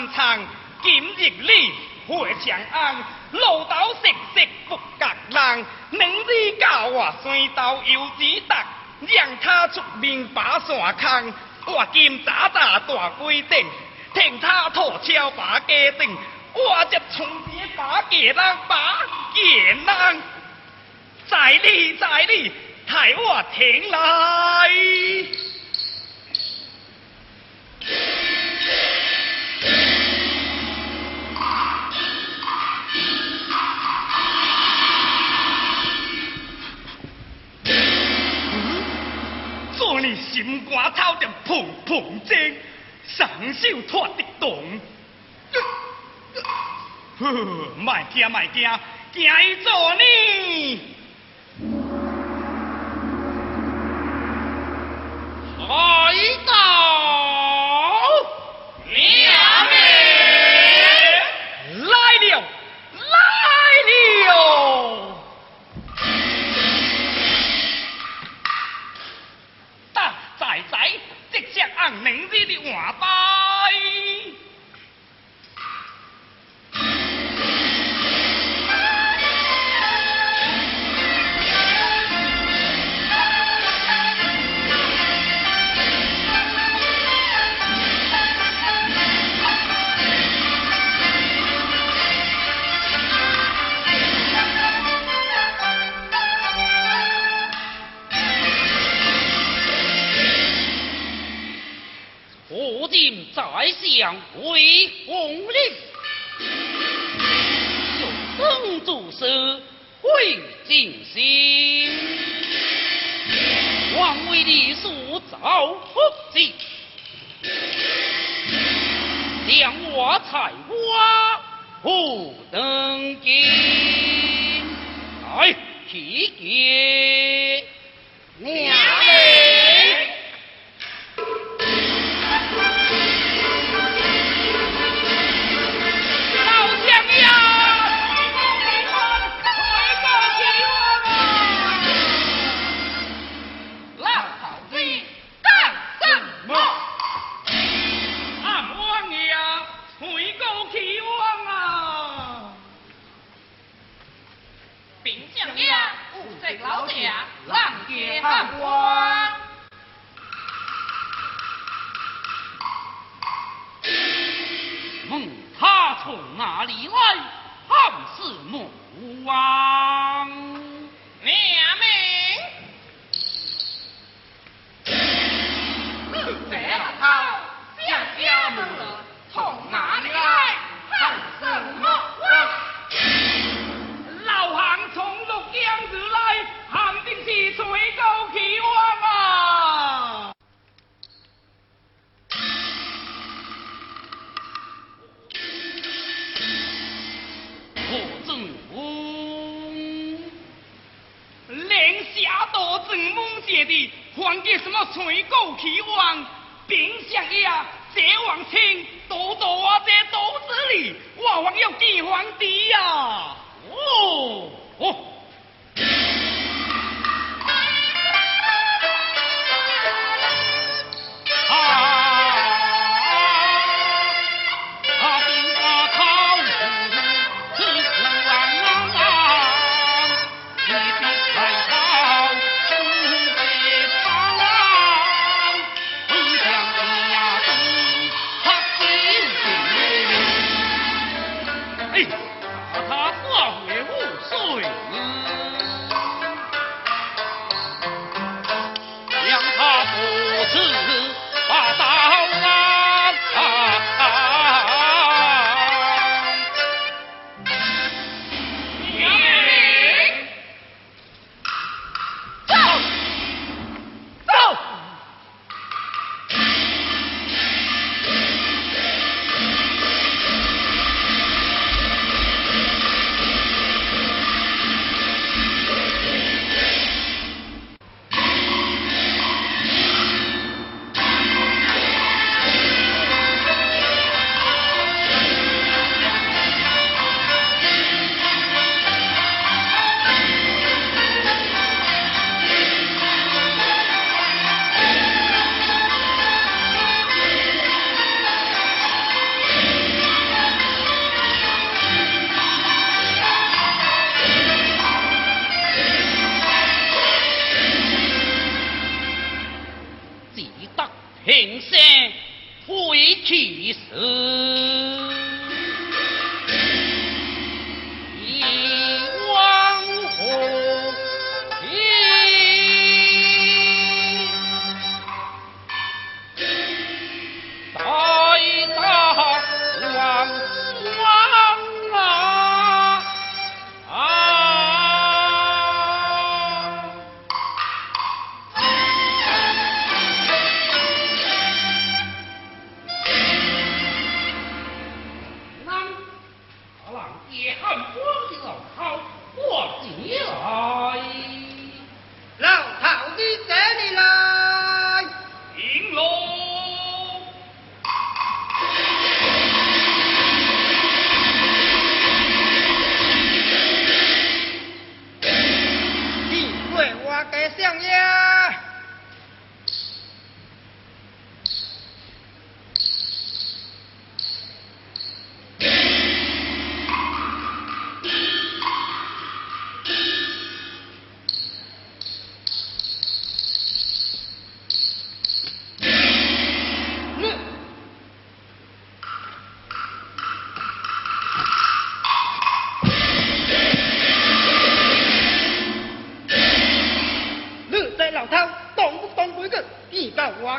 动三仓。今日里回长安，路头食食不隔人。两日教我山道游子达，让他出面把山坑。我今早早大规定，听他拖车把家定。我这从前把家人把家人，在里在里，替我停来。你心肝头就砰砰震，双手托得动。呵，卖惊卖惊，惊伊做呢？海盗，娘们来了，来了！大仔仔，即将你的话拜。尽心，望为你塑造福气，将我采花不登基，来提结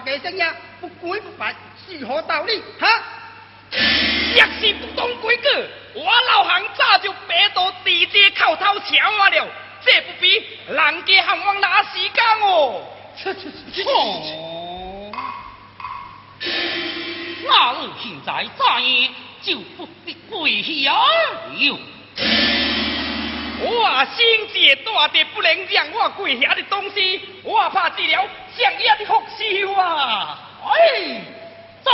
嘅声音，不鬼不白，是何道理？哈！若是不懂规矩，我老行早就爬到地铁口头瞧我了，这不比人家还枉拿时间哦！切！那我现在再也就不必跪下了。我生这大德不能让我跪下的东西，我怕死了，上的复仇啊！哎，走！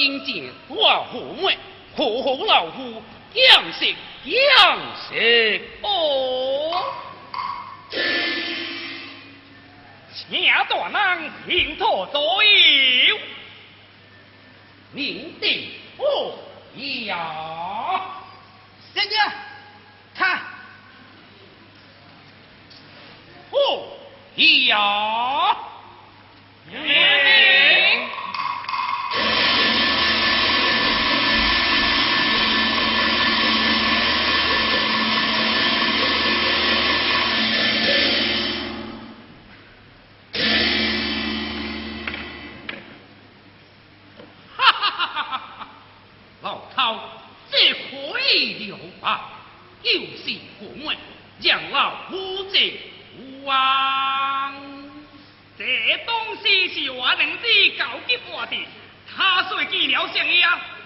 心静，我父母，虎父老虎，养食养食哦。请大人平托左右，明定不要。小姐，看，不要。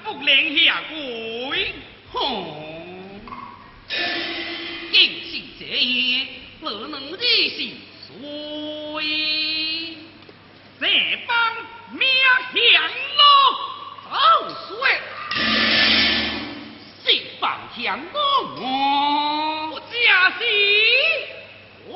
不临下鬼，吼！正是这样，老娘是水，这方勉强喽，好水，西方强喽，我。加，哦。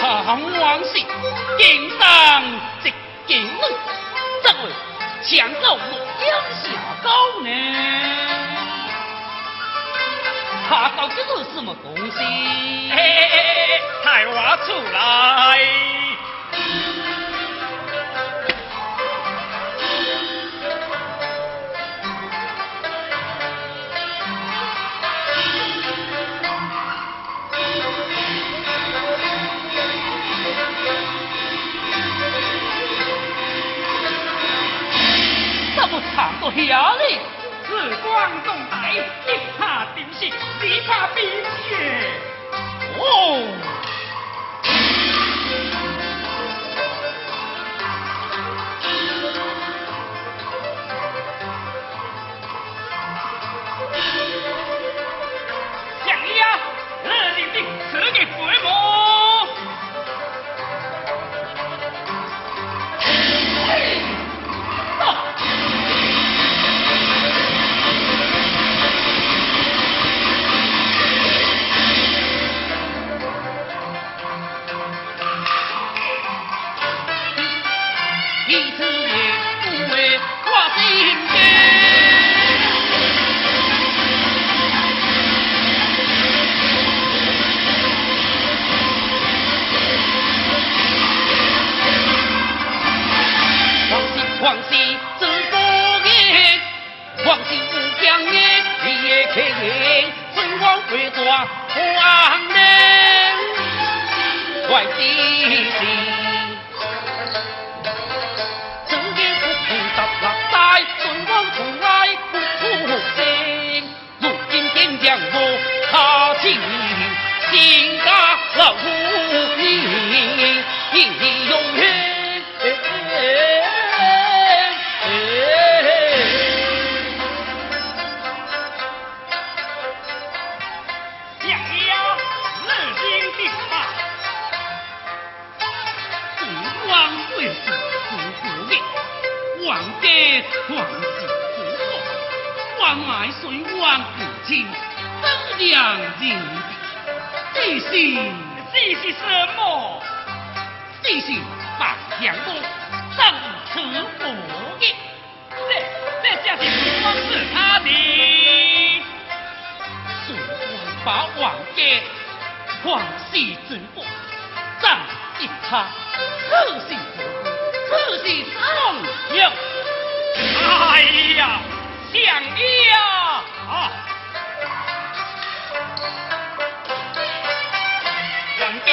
Họ còn sẽ muốn chiến thắng, dịch chuyển, 你是什么？你是白相公，生死不义。这这下是不是他的。宋万把王爷，皇室之父，怎一他？此是此是造谣。哎呀，相爷呀！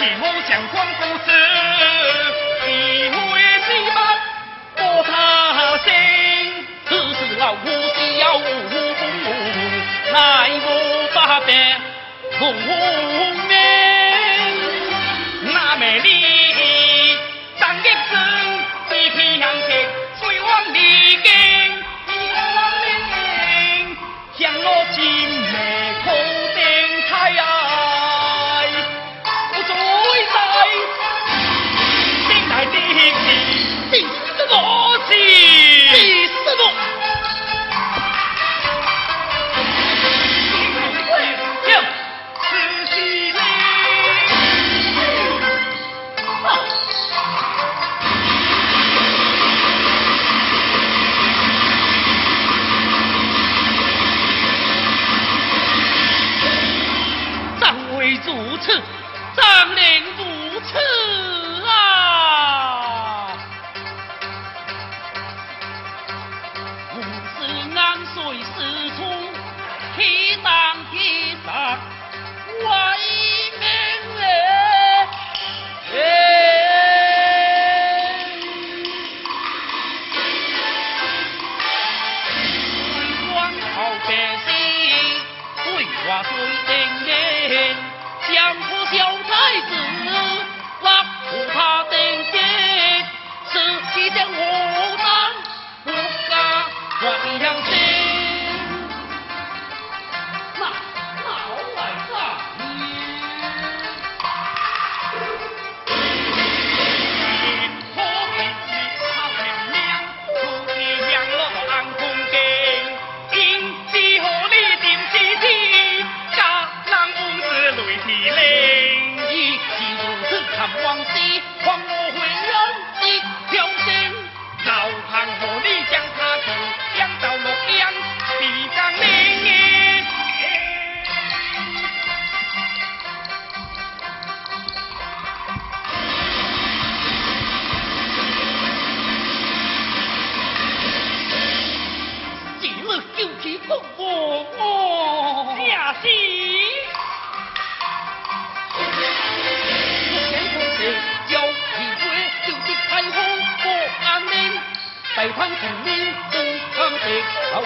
是我将光复志，替我一息不操心。只是老母需要我，奈我百般无。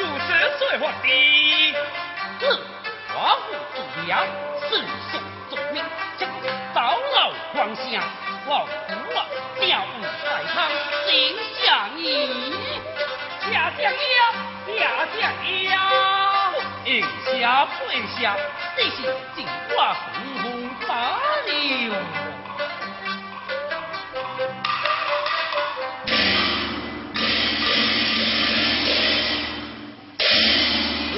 主持做我的，自我不主了，世俗命，请早老光下，我苦啊，吊五彩汤，心想你，家乡呀，家乡呀，应下跪下，这是金瓜红红发柳。